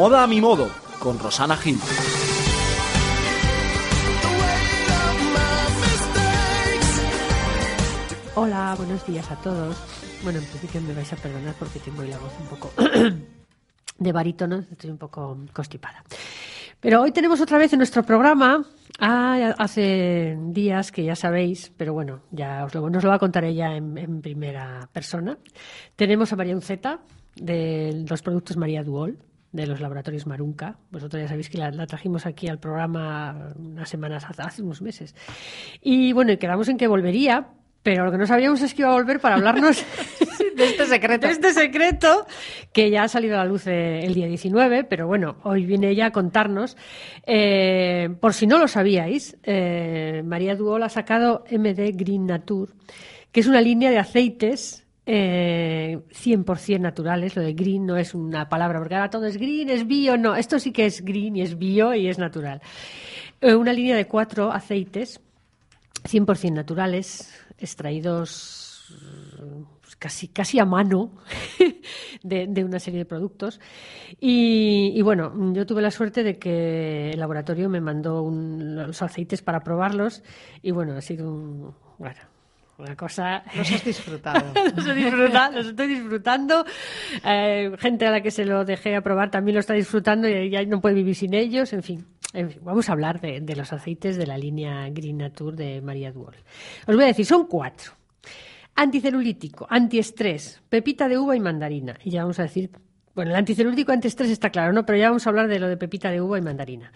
Moda a mi modo, con Rosana Gil. Hola, buenos días a todos. Bueno, en principio me vais a perdonar porque tengo hoy la voz un poco de barítono, estoy un poco constipada. Pero hoy tenemos otra vez en nuestro programa, hace días que ya sabéis, pero bueno, ya os lo, nos lo va a contar ella en, en primera persona. Tenemos a María Unceta, de los productos María Duol, de los laboratorios Marunca. Vosotros ya sabéis que la, la trajimos aquí al programa unas semanas, hace, unos meses. Y bueno, y quedamos en que volvería, pero lo que no sabíamos es que iba a volver para hablarnos de este secreto. de este secreto que ya ha salido a la luz eh, el día 19, pero bueno, hoy viene ella a contarnos. Eh, por si no lo sabíais, eh, María Duol ha sacado MD Green Nature, que es una línea de aceites eh, 100% naturales. Lo de green no es una palabra, porque ahora todo es green, es bio. No, esto sí que es green y es bio y es natural. Eh, una línea de cuatro aceites 100% naturales, extraídos pues, casi, casi a mano de, de una serie de productos. Y, bueno, yo tuve la suerte de que el laboratorio me mandó los aceites para probarlos y bueno, ha sido un, bueno, una cosa... Los has disfrutado. los, he disfrutado, los estoy disfrutando. Eh, gente a la que se lo dejé a probar también lo está disfrutando y ya no puede vivir sin ellos. En fin, en fin, vamos a hablar de, de los aceites de la línea Green Nature de María Duol. Os voy a decir, son cuatro. Anticelulítico, antiestrés, pepita de uva y mandarina. Y ya vamos a decir, bueno, el anticelulítico, antiestrés está claro, ¿no? Pero ya vamos a hablar de lo de pepita de uva y mandarina.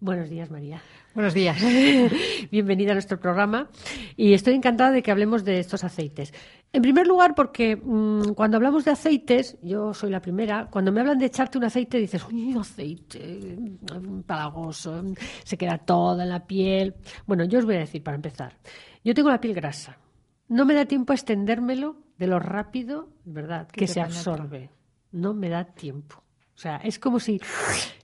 Buenos días, María. Buenos días. Bienvenida a nuestro programa y estoy encantada de que hablemos de estos aceites. En primer lugar, porque mm, cuando hablamos de aceites, yo soy la primera, cuando me hablan de echarte un aceite dices, uy, aceite, mm, palagoso, mm, se queda toda en la piel. Bueno, yo os voy a decir para empezar, yo tengo la piel grasa, no me da tiempo a extendérmelo de lo rápido, ¿verdad?, Que se absorbe. No me da tiempo. O sea, es como si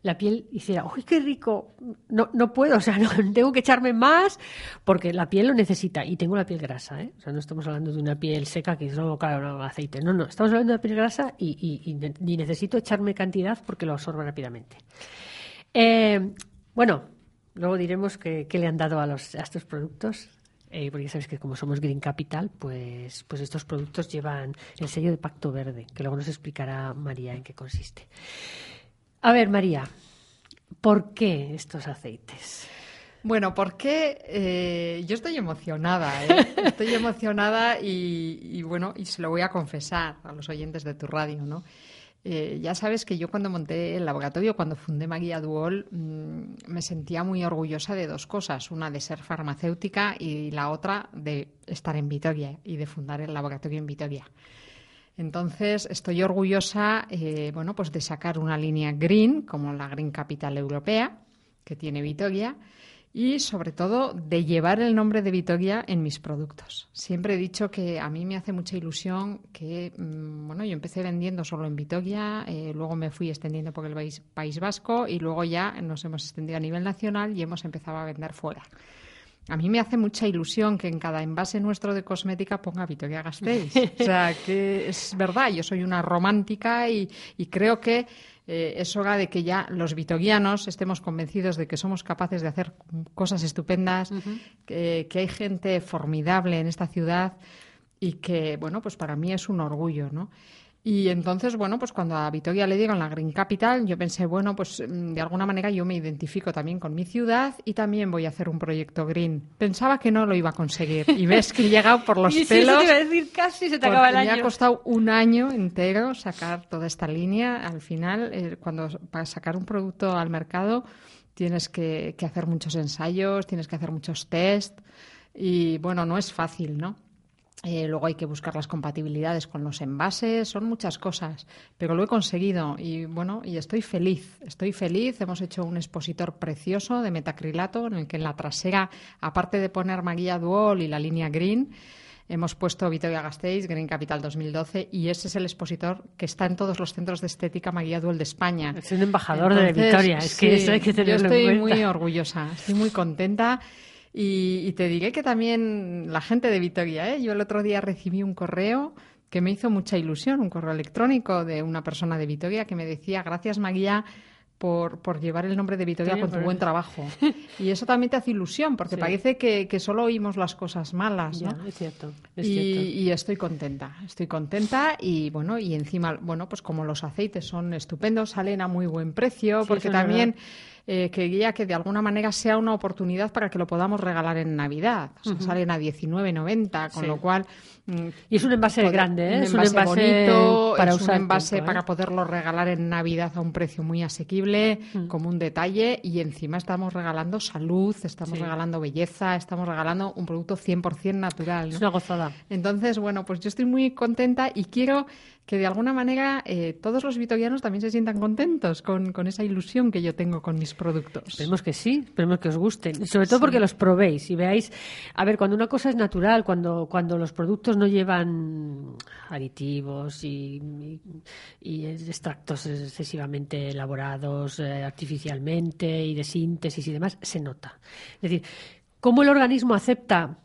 la piel hiciera, ¡uy, qué rico! No, no puedo, o sea, no, tengo que echarme más porque la piel lo necesita. Y tengo la piel grasa, ¿eh? O sea, no estamos hablando de una piel seca que es no, claro, no, aceite. No, no, estamos hablando de una piel grasa y, y- y y necesito echarme cantidad porque lo absorbe rápidamente. Eh, bueno, luego diremos qué le han dado a, los, a estos productos. Eh, porque ya sabéis que como somos Green Capital, pues, pues estos productos llevan el sello de Pacto Verde, que luego nos explicará María en qué consiste. A ver, María, ¿por qué estos aceites? Bueno, porque eh, yo estoy emocionada, ¿eh? Estoy emocionada y, y, bueno, y se lo voy a confesar a los oyentes de tu radio, ¿no? Eh, ya sabes que yo cuando monté el laboratorio, cuando fundé Maguía Duol, mm, me sentía muy orgullosa de dos cosas. Una de ser farmacéutica y la otra de estar en Vitoria y de fundar el laboratorio en Vitoria. Entonces, estoy orgullosa eh, bueno, pues de sacar una línea green, como la Green Capital Europea, que tiene Vitoria, y sobre todo de llevar el nombre de Vitoria en mis productos. Siempre he dicho que a mí me hace mucha ilusión que, mm, bueno, yo empecé vendiendo solo en Vitoria, eh, luego me fui extendiendo por el país, país Vasco y luego ya nos hemos extendido a nivel nacional y hemos empezado a vender fuera. A mí me hace mucha ilusión que en cada envase nuestro de cosmética ponga Vitoria Gasteiz. O sea, que es verdad, yo soy una romántica y, y creo que eh, es hora de que ya los vitorianos estemos convencidos de que somos capaces de hacer cosas estupendas, que, que hay gente formidable en esta ciudad y que, bueno, pues para mí es un orgullo, ¿no? Y entonces, bueno, pues cuando a Vitoria le dieron la Green Capital, yo pensé, bueno, pues mm, de alguna manera yo me identifico también con mi ciudad y también voy a hacer un proyecto green. Pensaba que no lo iba a conseguir y ves que he llegado por los Y sí, eso pelos. te iba a decir, casi se te acaba el me año. ha costado un año entero sacar toda esta línea. Al final, eh, cuando para sacar un producto al mercado tienes que, que hacer muchos ensayos, tienes que hacer muchos test y bueno, no es fácil, ¿no? Eh, luego hay que buscar las compatibilidades con los envases, son muchas cosas, pero lo he conseguido y bueno, y estoy feliz, estoy feliz. Hemos hecho un expositor precioso de metacrilato en el que en la trasera, aparte de poner Maguilla Duol y la línea Green, hemos puesto Vitoria Gasteiz, Green Capital 2012 y ese es el expositor que está en todos los centros de estética Maguilla Duol de España. Es un embajador de Entonces, Vitoria, es que sí, eso hay que Yo tenerlo estoy en cuenta. muy orgullosa, estoy muy contenta. Y, y te diré que también la gente de Vitoria, ¿eh? yo el otro día recibí un correo que me hizo mucha ilusión, un correo electrónico de una persona de Vitoria que me decía, gracias Maguía por, por llevar el nombre de Vitoria Sí, con tu buen trabajo. Y eso también te hace ilusión, porque Sí. parece que, que solo oímos las cosas malas, ¿no? Ya, es cierto, es y, cierto. y estoy contenta, estoy contenta y bueno, y encima, bueno, pues como los aceites son estupendos, salen a muy buen precio, Sí, porque es eh, quería que de alguna manera sea una oportunidad para que lo podamos regalar en Navidad. O sea, salen a 19.90, con Sí. lo cual... mm, Y es un envase poder- grande, ¿eh? Un Es un envase, bonito, para es usar un envase tiempo, ¿eh? para poderlo regalar en Navidad a un precio muy asequible, Mm. como un detalle, y encima estamos regalando salud, estamos Sí. regalando belleza, estamos regalando un producto 100% natural. Es una gozada. Entonces, bueno, pues yo estoy muy contenta y quiero que de alguna manera eh, todos los vitorianos también se sientan contentos con, con esa ilusión que yo tengo con mis productos. Esperemos que sí, esperemos que os gusten. Y Sobre todo porque los probéis y veáis. A ver, cuando una cosa es natural, cuando, cuando los productos no llevan aditivos y, y- y extractos excesivamente elaborados eh, artificialmente y de síntesis y demás, se nota. Es decir, cómo el organismo acepta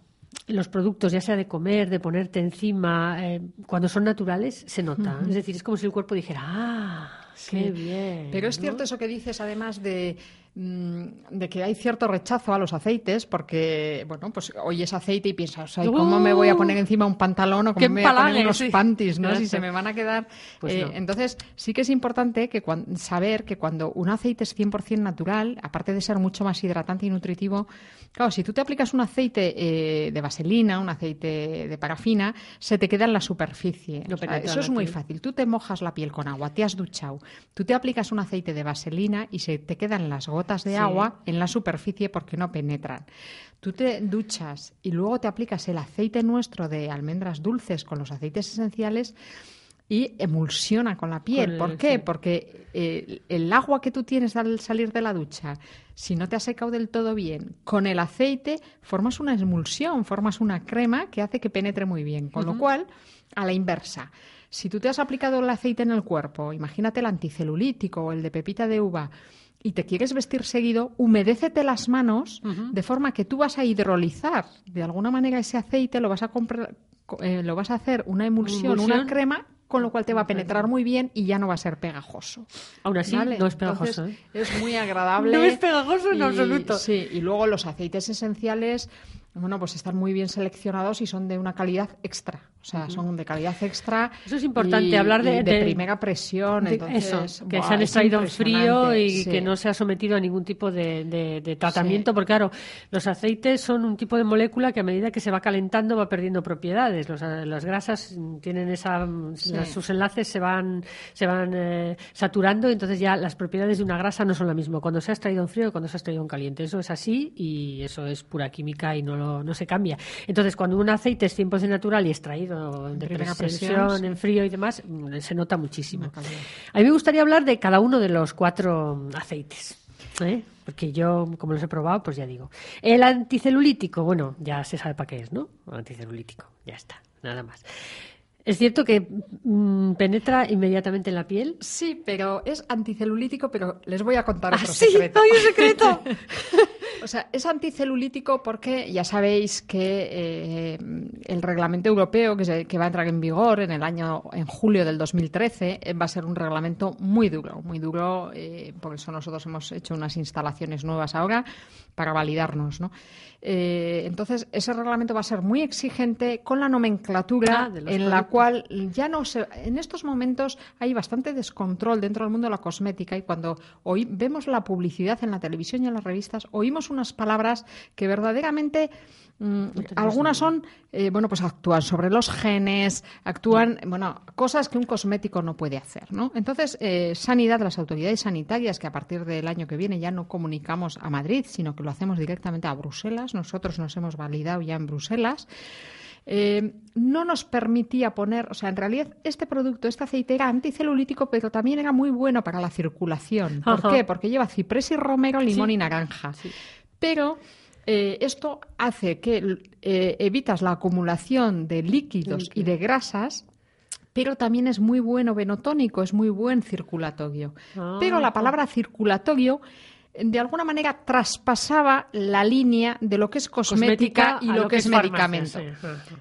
los productos, ya sea de comer, de ponerte encima, eh, cuando son naturales, se nota. Es decir, es como si el cuerpo dijera, ¡ah! ¡Qué bien! Pero es ¿no? cierto eso que dices, además de, de que hay cierto rechazo a los aceites, porque, bueno, pues oyes aceite y piensas, ay, ¿cómo me voy a poner encima un pantalón o ¡Qué cómo me voy a poner empalague! unos Sí. panties, ¿no? Si se me van a quedar. Pues Eh, no. Entonces, sí que es importante que saber que cuando un aceite es 100% natural, aparte de ser mucho más hidratante y nutritivo, claro, si tú te aplicas un aceite eh, de vaselina, un aceite de parafina, se te queda en la superficie. O sea, eso es muy fácil. Tú te mojas la piel con agua, te has duchado, tú te aplicas un aceite de vaselina y se te quedan las gotas de Sí. agua en la superficie porque no penetran. Tú te duchas y luego te aplicas el aceite nuestro de almendras dulces con los aceites esenciales y emulsiona con la piel. Con el- ¿Por qué? sí. Porque eh, el agua que tú tienes al salir de la ducha, si no te has secado del todo bien, con el aceite formas una emulsión, formas una crema que hace que penetre muy bien. Con lo cual, a la inversa, si tú te has aplicado el aceite en el cuerpo, imagínate el anticelulítico o el de pepita de uva, y te quieres vestir seguido, humedécete las manos de forma que tú vas a hidrolizar de alguna manera ese aceite, lo vas a comprar, co- eh, lo vas a hacer una emulsión, Emulsión. una crema, con lo cual te va a penetrar muy bien y ya no va a ser pegajoso. Aún así, ¿vale? no es pegajoso. Entonces, ¿eh? Es muy agradable. No es pegajoso en Y- absoluto. Sí, y luego los aceites esenciales, bueno, pues están muy bien seleccionados y son de una calidad extra. O sea, son de calidad extra. Eso es importante, y- hablar de- y de, de- primera presión. De- entonces, eso, que se han extraído en frío y sí. que no se ha sometido a ningún tipo de, tratamiento, Sí. porque claro, los aceites son un tipo de molécula que a medida que se va calentando va perdiendo propiedades. Los- las grasas tienen esa, Sí. las- sus enlaces se van, se van eh, saturando y entonces ya las propiedades de una grasa no son lo mismo cuando se ha extraído en frío que cuando se ha extraído en caliente. Eso es así y eso es pura química y no, lo- no se cambia. Entonces, cuando un aceite es 100% natural y extraído de primera presión, en frío y demás, mm, se nota muchísimo. A mí me gustaría hablar de cada uno de los cuatro aceites. ¿eh? Porque yo, como los he probado, pues ya digo. El anticelulítico, bueno, ya se sabe para qué es, ¿no? Anticelulítico, ya está, nada más. Es cierto que mm, penetra inmediatamente en la piel. Sí, pero es anticelulítico, pero les voy a contar otro ¡Ah, sí! secreto. ¡Hay un secreto! O sea, es anticelulítico porque ya sabéis que eh, el reglamento europeo que, se- que va a entrar en vigor en el año, en julio del 2013, eh, va a ser un reglamento muy duro, muy duro. eh, por eso nosotros hemos hecho unas instalaciones nuevas ahora para validarnos, ¿no? Eh, entonces, ese reglamento va a ser muy exigente con la nomenclatura Ah, en la cual ya no se. En estos momentos hay bastante descontrol dentro del mundo de la cosmética y cuando hoy vemos la publicidad en la televisión y en las revistas, oímos unas unas palabras que verdaderamente mm, algunas son, eh, bueno, pues actúan sobre los genes, actúan, bueno, cosas que un cosmético no puede hacer, ¿no? Entonces, eh, Sanidad, las autoridades sanitarias, que a partir del año que viene ya no comunicamos a Madrid, sino que lo hacemos directamente a Bruselas, nosotros nos hemos validado ya en Bruselas, eh, no nos permitía poner, o sea, en realidad este producto, este aceite era anticelulítico, pero también era muy bueno para la circulación. ¿Por Ajá. qué? Porque lleva ciprés y romero, limón y naranja. Pero eh, esto hace que eh, evitas la acumulación de líquidos y de grasas. Pero también es muy bueno venotónico, es muy buen circulatorio. Ah. Pero la palabra circulatorio de alguna manera traspasaba la línea de lo que es cosmética, y lo, que, es, medicamento. sí.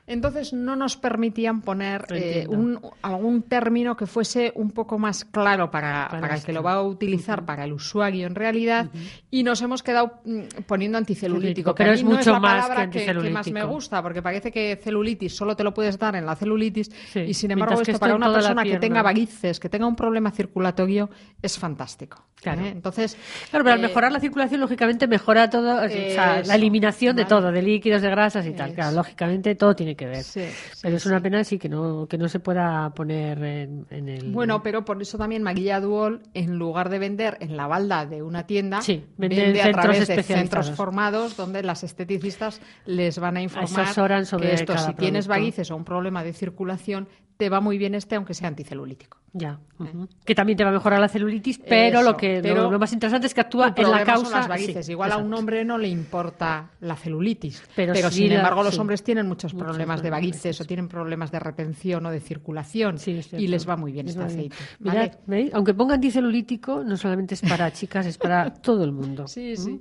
Entonces no nos permitían poner eh, un- algún término que fuese un poco más claro para, Para para el que lo va a utilizar, para el usuario en realidad, y nos hemos quedado mm, poniendo anticelulítico. Pero es no mucho la más palabra que que, que más me anticelulítico. gusta, porque parece que celulitis solo te lo puedes dar en la celulitis, Sí, y sin embargo mientras esto para una persona que tenga varices, que tenga un problema circulatorio, es fantástico. Claro. ¿eh? Entonces, Claro, pero al eh, mejorar la circulación, lógicamente mejora todo, o sea, la eliminación de todo, de líquidos, de grasas y tal. Claro, lógicamente todo tiene que ver. Sí, pero sí, es una sí. pena sí que no que no se pueda poner en, en el. Bueno, pero por eso también Maguilla Duol, en lugar de vender en la balda de una tienda, Sí, vende vende, en a través de centros formados donde las esteticistas les van a informar Asesoran sobre que esto, si tienes varices o un problema de circulación, te va muy bien este, aunque sea anticelulítico. Ya. ujú. Que también te va a mejorar la celulitis, pero Eso, lo que lo, más interesante es que actúa El en la problema son causa. las varices. sí, Igual a un hombre no le importa la celulitis, Pero pero, sí sin la- embargo los sí. hombres tienen muchos Muchos problemas de varices o tienen problemas de retención o de circulación y les va muy bien Les este bien. aceite. Mirad, ¿vale? ¿veis? Aunque ponga anticelulítico, no solamente es para chicas, es para todo el mundo. Sí, sí.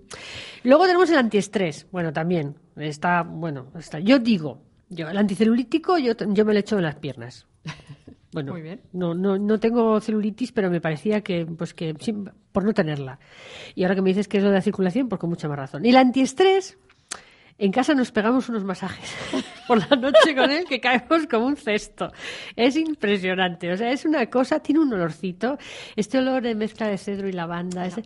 Luego tenemos el antiestrés. Bueno, también está, bueno, está. Yo digo, yo el anticelulítico yo, yo me lo echo en las piernas. Bueno, Muy bien. No, no, no tengo celulitis, pero me parecía que, pues que, sí, por no tenerla. Y ahora que me dices que es lo de la circulación, pues con mucha más razón. Y el antiestrés, en casa nos pegamos unos masajes por la noche con él que caemos como un cesto. Es impresionante. O sea, es una cosa, tiene un olorcito. Este olor de mezcla de cedro y lavanda. ese-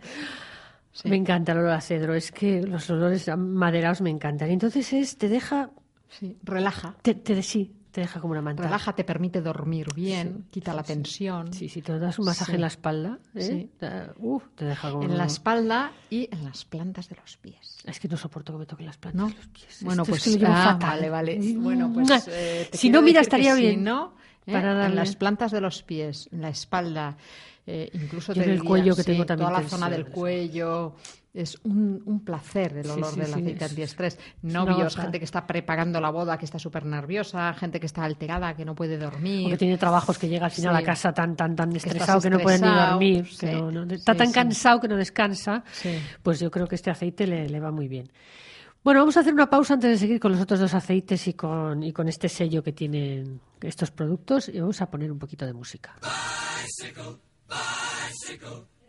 Me encanta el olor a cedro. Es que los olores maderados me encantan. Y entonces es, te deja, Sí, relaja. te, te- sí, te deja como una manta. Relaja, te permite dormir bien, quita la tensión. Sí, sí, te das un masaje en la espalda. ¿eh? Uf, te deja como. En la espalda y en las plantas de los pies. Es que no soporto que me toquen las plantas ¿No? de los pies. Bueno, Esto es pues que lo ah, fatal. vale, vale. Mm, Bueno, pues mua. eh, te si no, mira, estaría si bien. no, ¿eh? para darle- en las plantas de los pies, en la espalda, eh, incluso te en el diría, cuello, que tengo también toda la zona del cuello. Es un, un placer el Sí, olor sí, del sí, aceite es- antiestrés. Novios, gozada. gente que está preparando la boda, que está súper nerviosa, gente que está alterada, que no puede dormir. Porque tiene trabajos que llega al final Sí. a casa tan tan tan estresado que no puede ni dormir, que sí, no- no- está sí, tan sí. cansado que no descansa, Sí. pues yo creo que este aceite le, le va muy bien. Bueno, vamos a hacer una pausa antes de seguir con los otros dos aceites y con, y con este sello que tienen estos productos y vamos a poner un poquito de música.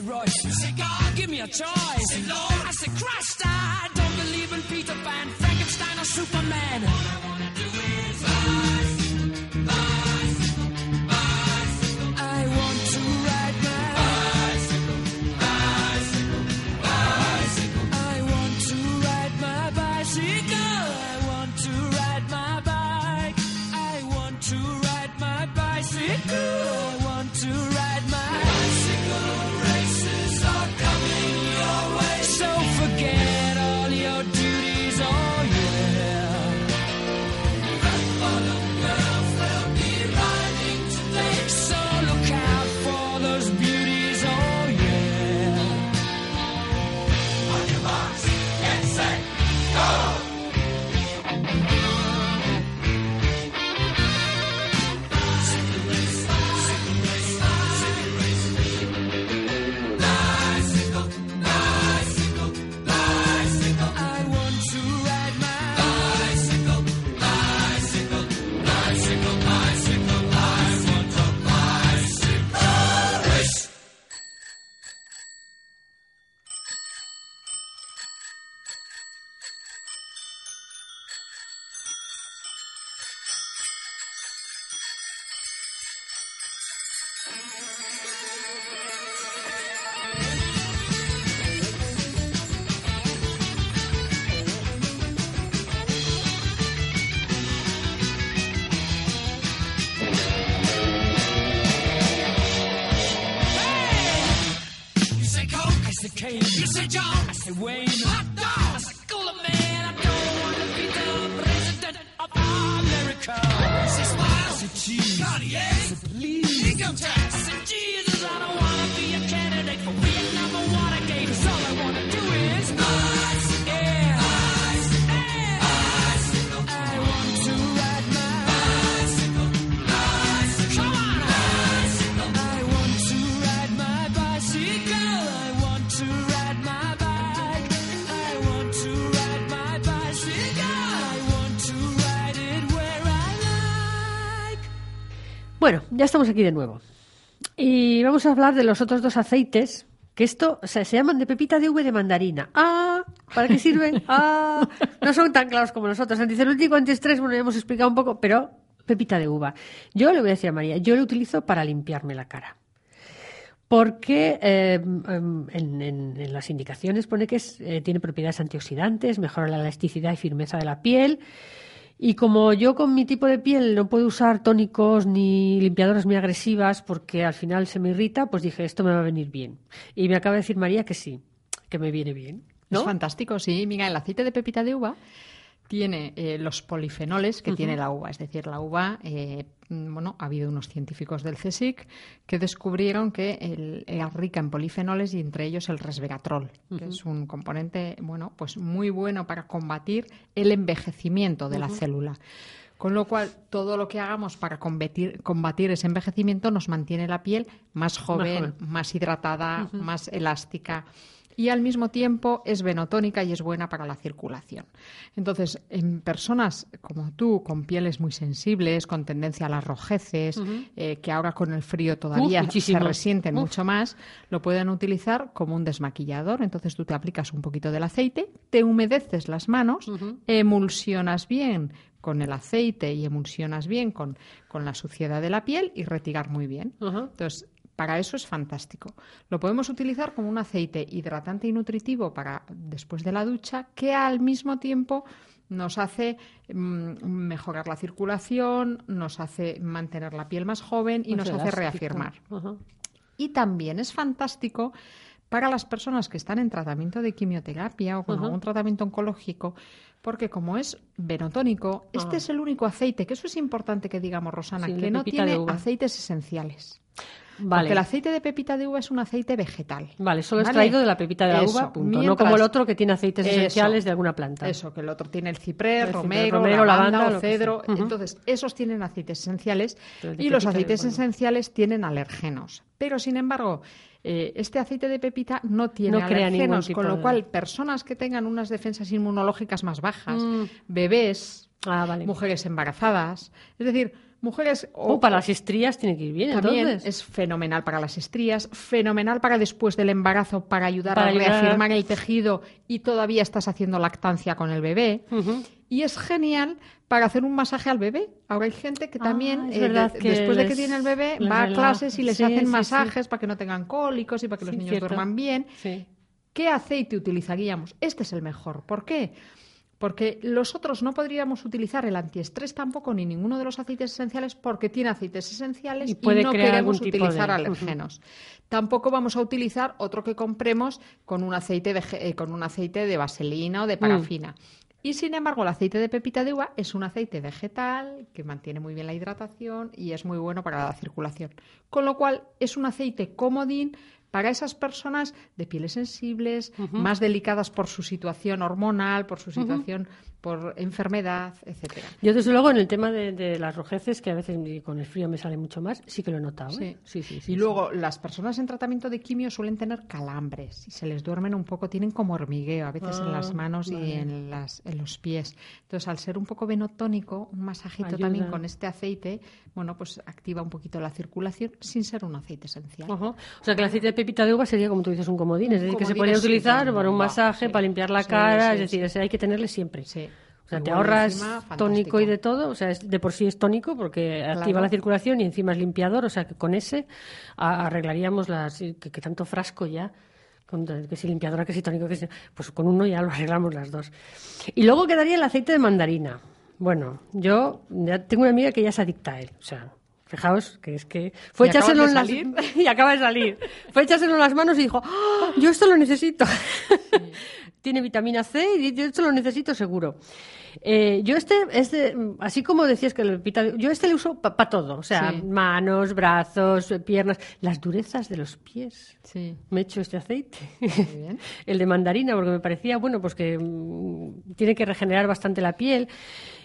say. You say God, give me a choice. Say Lord, I say Christ. I don't believe in Peter Pan, Frankenstein, or Superman. All I wanna do is Wayne, hot dog, Cola man, I don't want to be the president of America. Say smile, say cheese, Cartier, say please, income tax, Bueno, ya estamos aquí de nuevo. Y vamos a hablar de los otros dos aceites, que esto o sea, se llaman de pepita de uva y de mandarina. Ah, ¿para qué sirven? Ah, no son tan claros como nosotros. Anticelúltico, antiestrés, bueno, ya hemos explicado un poco, pero pepita de uva. Yo le voy a decir a María, yo lo utilizo para limpiarme la cara. Porque eh, em, en, en- en las indicaciones pone que es, eh, tiene propiedades antioxidantes, mejora la elasticidad y firmeza de la piel. Y como yo con mi tipo de piel no puedo usar tónicos ni limpiadoras muy agresivas porque al final se me irrita, pues dije, esto me va a venir bien. Y me acaba de decir María que sí, que me viene bien. ¿no? Es fantástico, sí. Mira, el aceite de pepita de uva tiene eh, los polifenoles que tiene la uva. Es decir, la uva, eh, bueno, ha habido unos científicos del CSIC que descubrieron que el- era rica en polifenoles y entre ellos el resveratrol, que es un componente, bueno, pues muy bueno para combatir el envejecimiento de la célula. Con lo cual, todo lo que hagamos para combatir, combatir ese envejecimiento nos mantiene la piel más joven, joven. más hidratada, más elástica y al mismo tiempo es venotónica y es buena para la circulación. Entonces, en personas como tú, con pieles muy sensibles, con tendencia a las rojeces, eh, que ahora con el frío todavía se resienten Uf. mucho más, lo pueden utilizar como un desmaquillador. Entonces tú te aplicas un poquito del aceite, te humedeces las manos, emulsionas bien con el aceite y emulsionas bien con, con la suciedad de la piel y retirar muy bien. Entonces, para eso es fantástico. Lo podemos utilizar como un aceite hidratante y nutritivo para después de la ducha, que al mismo tiempo nos hace mm, mejorar la circulación, nos hace mantener la piel más joven y nos hace reafirmar. Ajá. Y también es fantástico para las personas que están en tratamiento de quimioterapia o con Ajá. algún tratamiento oncológico, porque como es venotónico, este Ah. es el único aceite, que eso es importante que digamos, Rosana, Sí, que no tiene aceites esenciales. Vale. Porque el aceite de pepita de uva es un aceite vegetal. Vale, solo es ¿Vale? traído de la pepita de la Eso. uva, punto. No como el otro que tiene aceites Eso. esenciales de alguna planta. Eso, que el otro tiene el ciprés, El romero, romero, lavanda, o cedro. Entonces, esos tienen aceites esenciales y los aceites bueno. esenciales tienen alergenos. Pero, sin embargo, eh, este aceite de pepita no tiene No alergenos, con lo de- cual, personas que tengan unas defensas inmunológicas más bajas, Mm. bebés, Ah, vale. mujeres embarazadas, es decir, mujeres... O para las estrías tiene que ir bien, También entonces. es fenomenal para las estrías, fenomenal para después del embarazo, para ayudar Para a ayudar reafirmar el tejido y todavía estás haciendo lactancia con el bebé. Y es genial para hacer un masaje al bebé. Ahora hay gente que Ah, también, es eh, verdad de- que después de que tiene el bebé, va a clases y les Sí, hacen sí, sí. masajes para que no tengan cólicos y para que los niños cierto. duerman bien. ¿Qué aceite utilizaríamos? Este es el mejor. ¿Por qué? Porque los otros no podríamos utilizar el antiestrés tampoco, ni ninguno de los aceites esenciales, porque tiene aceites esenciales Y no queremos utilizar de- alérgenos. Tampoco vamos a utilizar otro que compremos con un aceite de, eh, con un aceite de vaselina o de parafina. Y sin embargo, el aceite de pepita de uva es un aceite vegetal que mantiene muy bien la hidratación y es muy bueno para la circulación. Con lo cual, es un aceite comodín para esas personas de pieles sensibles, más delicadas por su situación hormonal, por su situación por enfermedad, etcétera. Yo, desde luego, en el tema de, de las rojeces, que a veces con el frío me sale mucho más, sí que lo he notado. ¿eh? Sí, sí, sí, y sí. luego, las personas en tratamiento de quimio suelen tener calambres y se les duermen un poco, tienen como hormigueo, a veces en Ah, las manos y en, las, en los pies. Entonces, al ser un poco venotónico, un masajito Ayuda. también con este aceite, bueno, pues activa un poquito la circulación sin ser un aceite esencial. Ajá. O sea, que el aceite de pepita de uva sería, como tú dices, un comodín. Es decir, que se podría utilizar para un masaje, sí. para limpiar la Sí, cara. sí, es decir, sí. ese hay que tenerle siempre. Sí. O sea, Y te bueno, ahorras encima, tónico y de todo. O sea, es- de por sí es tónico porque activa Claro. la circulación y encima es limpiador. O sea, que con ese arreglaríamos las. Que, que tanto frasco ya. que si limpiadora, que si tónico, que si. Pues con uno ya lo arreglamos las dos. Y luego quedaría el aceite de mandarina. Bueno, yo ya tengo una amiga que ya es adicta a él. O sea. Fijaos que es que fue ¿Y acabas echárselo en las y acaba de salir. Fue echárselo en las manos y dijo, ¡Ah! yo esto lo necesito. tiene vitamina C y yo esto lo necesito seguro. Eh, yo este, es de- así como decías que el vita- yo este le uso para todo, o sea, Sí. manos, brazos, piernas, las durezas de los pies. Sí. Me he hecho este aceite, bien. el de mandarina, porque me parecía, bueno, pues que mm, tiene que regenerar bastante la piel.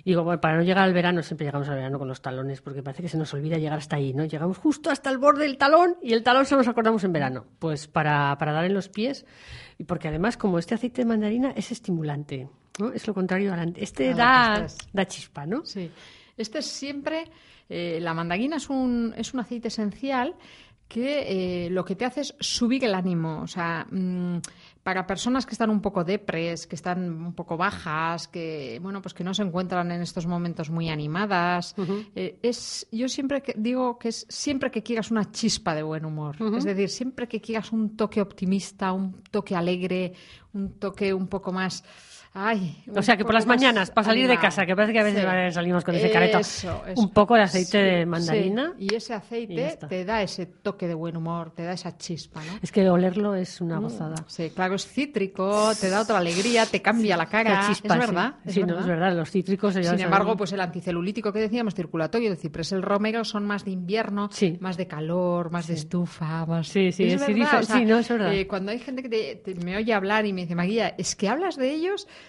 Y digo, bueno, para no llegar al verano, siempre llegamos al verano con los talones, porque parece que se nos olvida llegar hasta ahí, ¿no? Llegamos justo hasta el borde del talón y el talón solo nos acordamos en verano. Pues para, para dar en los pies, y porque además, como este aceite de mandarina es estimulante, ¿no? Es lo contrario al Este da, da chispa, ¿no? Sí. Este es siempre. eh, la mandarina es un, es un aceite esencial que eh, lo que te hace es subir el ánimo. O sea, mm, para personas que están un poco depres, que están un poco bajas, que bueno, pues que no se encuentran en estos momentos muy animadas, eh, es yo siempre que digo que es siempre que quieras una chispa de buen humor. Es decir, siempre que quieras un toque optimista, un toque alegre, un toque un poco más. Ay, O sea, que por las mañanas, para salir de casa, que parece que a veces Sí. salimos con ese careto, Eso, eso. un poco de aceite Sí, de mandarina. sí. Y ese aceite te da ese toque de buen humor, te da esa chispa, ¿no? Es que olerlo es una gozada. Sí, claro, es cítrico, te da otra alegría, te cambia la cara. La chispa, es sí. verdad. Sí, no, es verdad, los cítricos. Sin embargo, pues el anticelulítico que decíamos, circulatorio, el ciprés, el romero, son más de invierno, Sí. más de calor, más de estufa, más... Sí, sí, es sí, verdad, sí, no, es verdad. eh, cuando hay gente que te- te- me oye hablar y me dice, Maguía, es que hablas de ellos mm,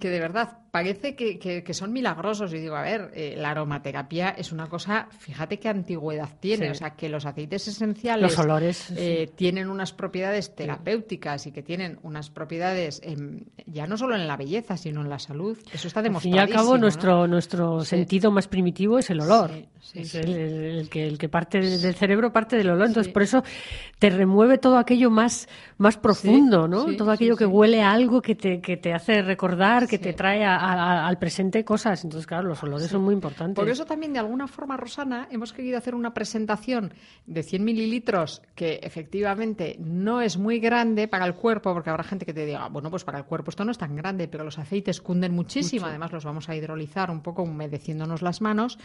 que de verdad parece que, que- que son milagrosos. Y digo, a ver, eh, la aromaterapia es una cosa, fíjate qué antigüedad tiene. Sí. O sea, que los aceites esenciales Los olores, eh, tienen unas propiedades terapéuticas y que tienen unas propiedades em, ya no solo en la belleza, sino en la salud. Eso está Al fin demostrado. y al cabo, nuestro, nuestro sentido más primitivo es el olor. Es. El, que, el que parte del cerebro parte del olor. Entonces, por eso te remueve todo aquello más, más profundo, ¿no? todo aquello que huele a algo que te, que te hace recordar, que Sí. te trae a- a- al presente cosas. Entonces, claro, los olores son muy importantes. Por eso también, de alguna forma, Rosana, hemos querido hacer una presentación de 100 mililitros que efectivamente no es muy grande para el cuerpo, porque habrá gente que te diga, bueno, pues para el cuerpo esto no es tan grande, pero los aceites cunden muchísimo, además los vamos a hidrolizar un poco humedeciéndonos las manos.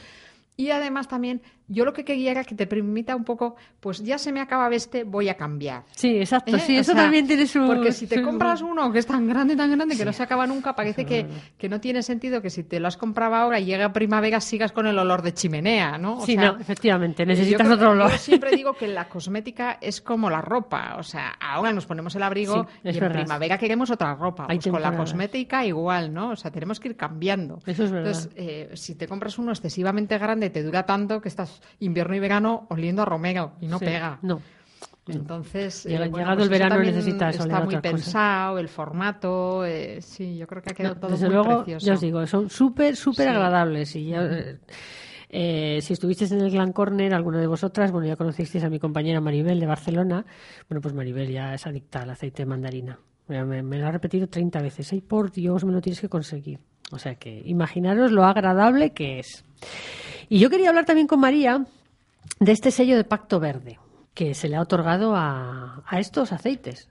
Y además también, yo lo que quería era que te permita un poco, pues ya se me acaba este, voy a cambiar. Sí, exacto. ¿Eh? Sí, O eso sea, también tiene su. Porque si te su- compras uno que es tan grande, tan grande, que no se acaba nunca, parece que, que no tiene sentido que si te lo has comprado ahora y llega primavera sigas con el olor de chimenea, ¿no? O Sí, sea, no, efectivamente, yo necesitas otro olor. Yo siempre digo que la cosmética es como la ropa. O sea, ahora nos ponemos el abrigo Sí, y en verdad. primavera queremos otra ropa. Pues con la cosmética igual, ¿no? O sea, tenemos que ir cambiando. Eso es verdad. Entonces, eh, si te compras uno excesivamente grande, te dura tanto que estás invierno y verano oliendo a romero y no Sí, pega. No. Entonces, Llega- eh, bueno, llegado pues el verano necesitas Está muy pensado, el formato, eh, sí, yo creo que ha quedado todo Desde muy luego, precioso. ya os digo, son súper, súper Sí. agradables. Y ya, eh, eh, si estuvisteis en el Glan Corner, alguno de vosotras, bueno, ya conocisteis a mi compañera Maribel de Barcelona. Bueno, pues Maribel ya es adicta al aceite de mandarina. Me, me lo ha repetido 30 veces. ¡Ay, por Dios, me lo tienes que conseguir! O sea que imaginaros lo agradable que es. Y yo quería hablar también con María de este sello de Pacto Verde que se le ha otorgado a, a estos aceites.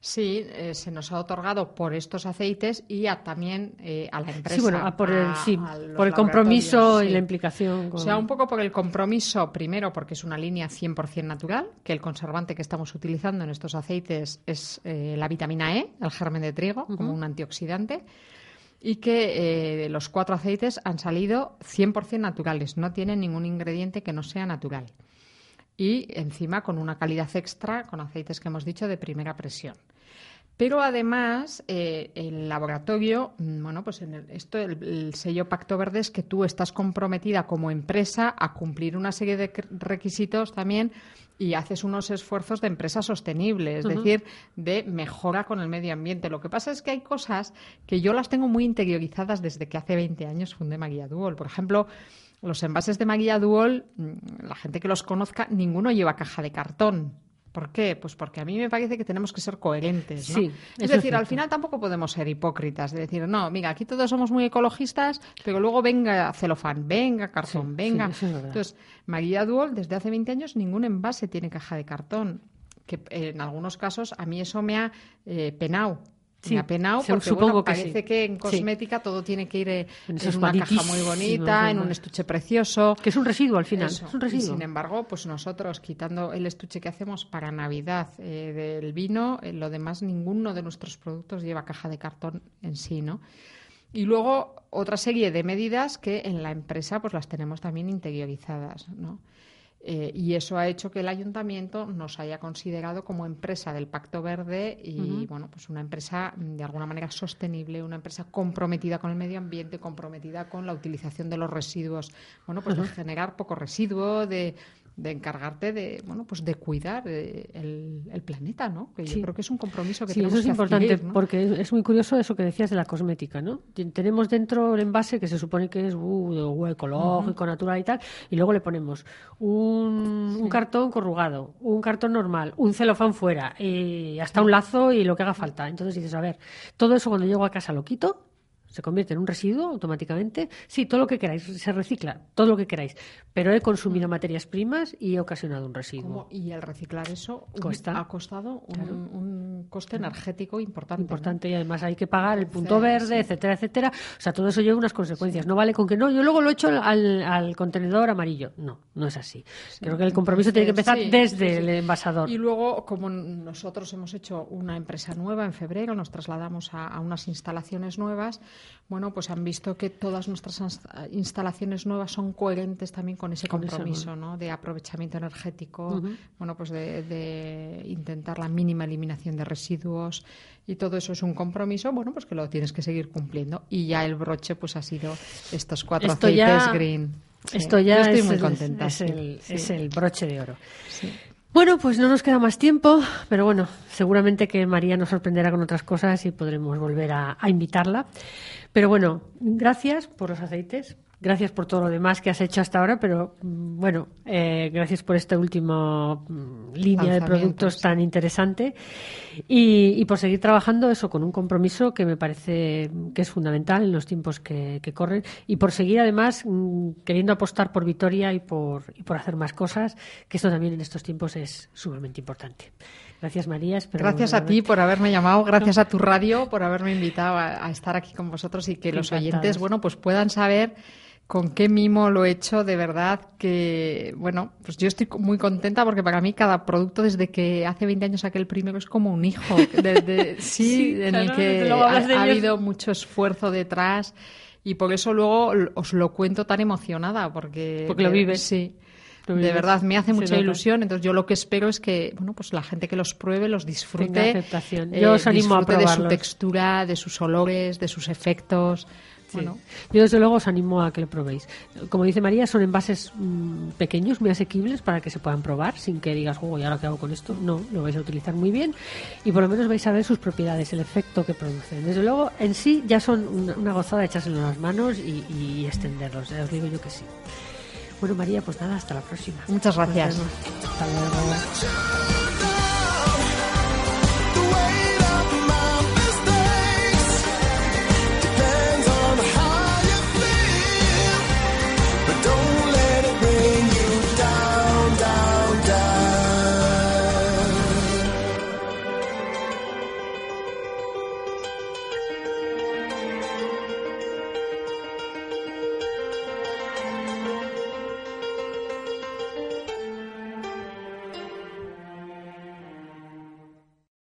Sí, eh, se nos ha otorgado por estos aceites y a- también eh, a la empresa. Sí, bueno, a por el, a- sí, a los por el compromiso y la implicación. Con... O sea, un poco por el compromiso, primero porque es una línea 100% natural, que el conservante que estamos utilizando en estos aceites es eh, la vitamina E, el germen de trigo, como un antioxidante, y que eh, los cuatro aceites han salido 100% naturales, no tienen ningún ingrediente que no sea natural. Y encima con una calidad extra, con aceites que hemos dicho de primera presión. Pero además, eh, el laboratorio, mm, bueno, pues en el, esto, el, el sello Pacto Verde es que tú estás comprometida como empresa a cumplir una serie de requisitos también y haces unos esfuerzos de empresa sostenible, es decir, de mejora con el medio ambiente. Lo que pasa es que hay cosas que yo las tengo muy interiorizadas desde que hace 20 años fundé Maguía Duol. Por ejemplo, los envases de Maguía Duol, mm, la gente que los conozca, ninguno lleva caja de cartón. ¿Por qué? Pues porque a mí me parece que tenemos que ser coherentes. ¿no? Sí, es decir, al final tampoco podemos ser hipócritas, de decir, no, mira, aquí todos somos muy ecologistas, pero luego venga celofán, venga cartón, Sí, venga. sí, es. Entonces, Maguía Duol, desde hace 20 años, ningún envase tiene caja de cartón. Que eh, en algunos casos a mí eso me ha eh, penado. Sí, me ha penado porque supongo bueno, que parece sí. que en Sí. cosmética todo tiene que ir eh, En una caja muy bonita, en un estuche precioso. Que es un residuo al final. Eso. Es un Y sin embargo, pues nosotros, quitando el estuche que hacemos para Navidad eh, del vino, eh, lo demás, ninguno de nuestros productos lleva caja de cartón en sí, ¿no? Y luego otra serie de medidas que en la empresa pues las tenemos también interiorizadas, ¿no? Eh, y eso ha hecho que el ayuntamiento nos haya considerado como empresa del Pacto Verde y bueno, pues una empresa mm, de alguna manera sostenible, una empresa comprometida con el medio ambiente, comprometida con la utilización de los residuos, bueno, pues de generar poco residuo, de, de encargarte de, bueno, pues de cuidar eh, el, el planeta, ¿no? Que Sí. yo creo que es un compromiso que Sí, tenemos eso es que importante adquirir, ¿no? porque es muy curioso eso que decías de la cosmética, ¿no? Ten- Tenemos dentro el envase que se supone que es uh, ecológico, natural y tal, y luego le ponemos un, un cartón corrugado, un cartón normal, un celofán fuera, y hasta un lazo y lo que haga falta. Entonces dices, a ver, todo eso cuando llego a casa lo quito. Se convierte en un residuo automáticamente. Sí, todo lo que queráis, se recicla, todo lo que queráis. Pero he consumido materias primas y he ocasionado un residuo. ¿Cómo? Y el reciclar eso un- ha costado un, Claro. un coste energético importante. ¿no? importante y además hay que pagar el punto Sí, verde, sí. etcétera, etcétera. O sea, todo eso lleva unas consecuencias. No vale con que no, yo luego lo echo al, al contenedor amarillo. No, no es así. Creo que el compromiso tiene que empezar desde el envasador. Y luego, como nosotros hemos hecho una empresa nueva en febrero, nos trasladamos a, a unas instalaciones nuevas, bueno, pues han visto que todas nuestras ins- instalaciones nuevas son coherentes también con ese compromiso, ¿no? De aprovechamiento energético, bueno, pues de, de intentar la mínima eliminación de residuos y todo eso es un compromiso, bueno, pues que lo tienes que seguir cumpliendo. Y ya el broche, pues ha sido estos cuatro Esto aceites ya- green. Sí, Esto ya yo estoy es, muy contenta. es el, sí. es el broche de oro. Sí. Bueno, pues no nos queda más tiempo, pero bueno, seguramente que María nos sorprenderá con otras cosas y podremos volver a, invitarla. Pero bueno, gracias por los aceites, gracias por todo lo demás que has hecho hasta ahora, pero mm, bueno, eh, gracias por esta última mm, línea de productos tan interesante y, y por seguir trabajando eso con un compromiso que me parece que es fundamental en los tiempos que, que corren y por seguir además mm, queriendo apostar por Vitoria y por, y por hacer más cosas, que esto también en estos tiempos es sumamente importante. Gracias María. espero Gracias a ti por haberme llamado, gracias a tu radio por haberme invitado a, a estar aquí con vosotros y que los oyentes, bueno, pues puedan saber con qué mimo lo he hecho, de verdad que, bueno, pues yo estoy muy contenta porque para mí cada producto desde que hace 20 años saqué el primero es como un hijo, de- de- sí, Sí, en el que ha, habido mucho esfuerzo detrás y por eso luego os lo cuento tan emocionada porque, Porque lo vives. Sí. De verdad, me hace mucha ilusión. Entonces, yo lo que espero es que, bueno, pues la gente que los pruebe los disfrute. Tenga aceptación. Yo os animo a disfrute de su textura, de sus olores, de sus efectos. Bueno, Yo desde luego os animo a que lo probéis. Como dice María, son envases mm, pequeños, muy asequibles para que se puedan probar sin que digas, oh, ¿y ahora qué hago con esto? No, lo vais a utilizar muy bien y por lo menos vais a ver sus propiedades, el efecto que producen. Desde luego, en sí ya son una, una gozada echárselo en las manos y, y extenderlos. Ya os digo yo que sí. Bueno, María, pues nada, hasta la próxima. Muchas gracias. Hasta luego.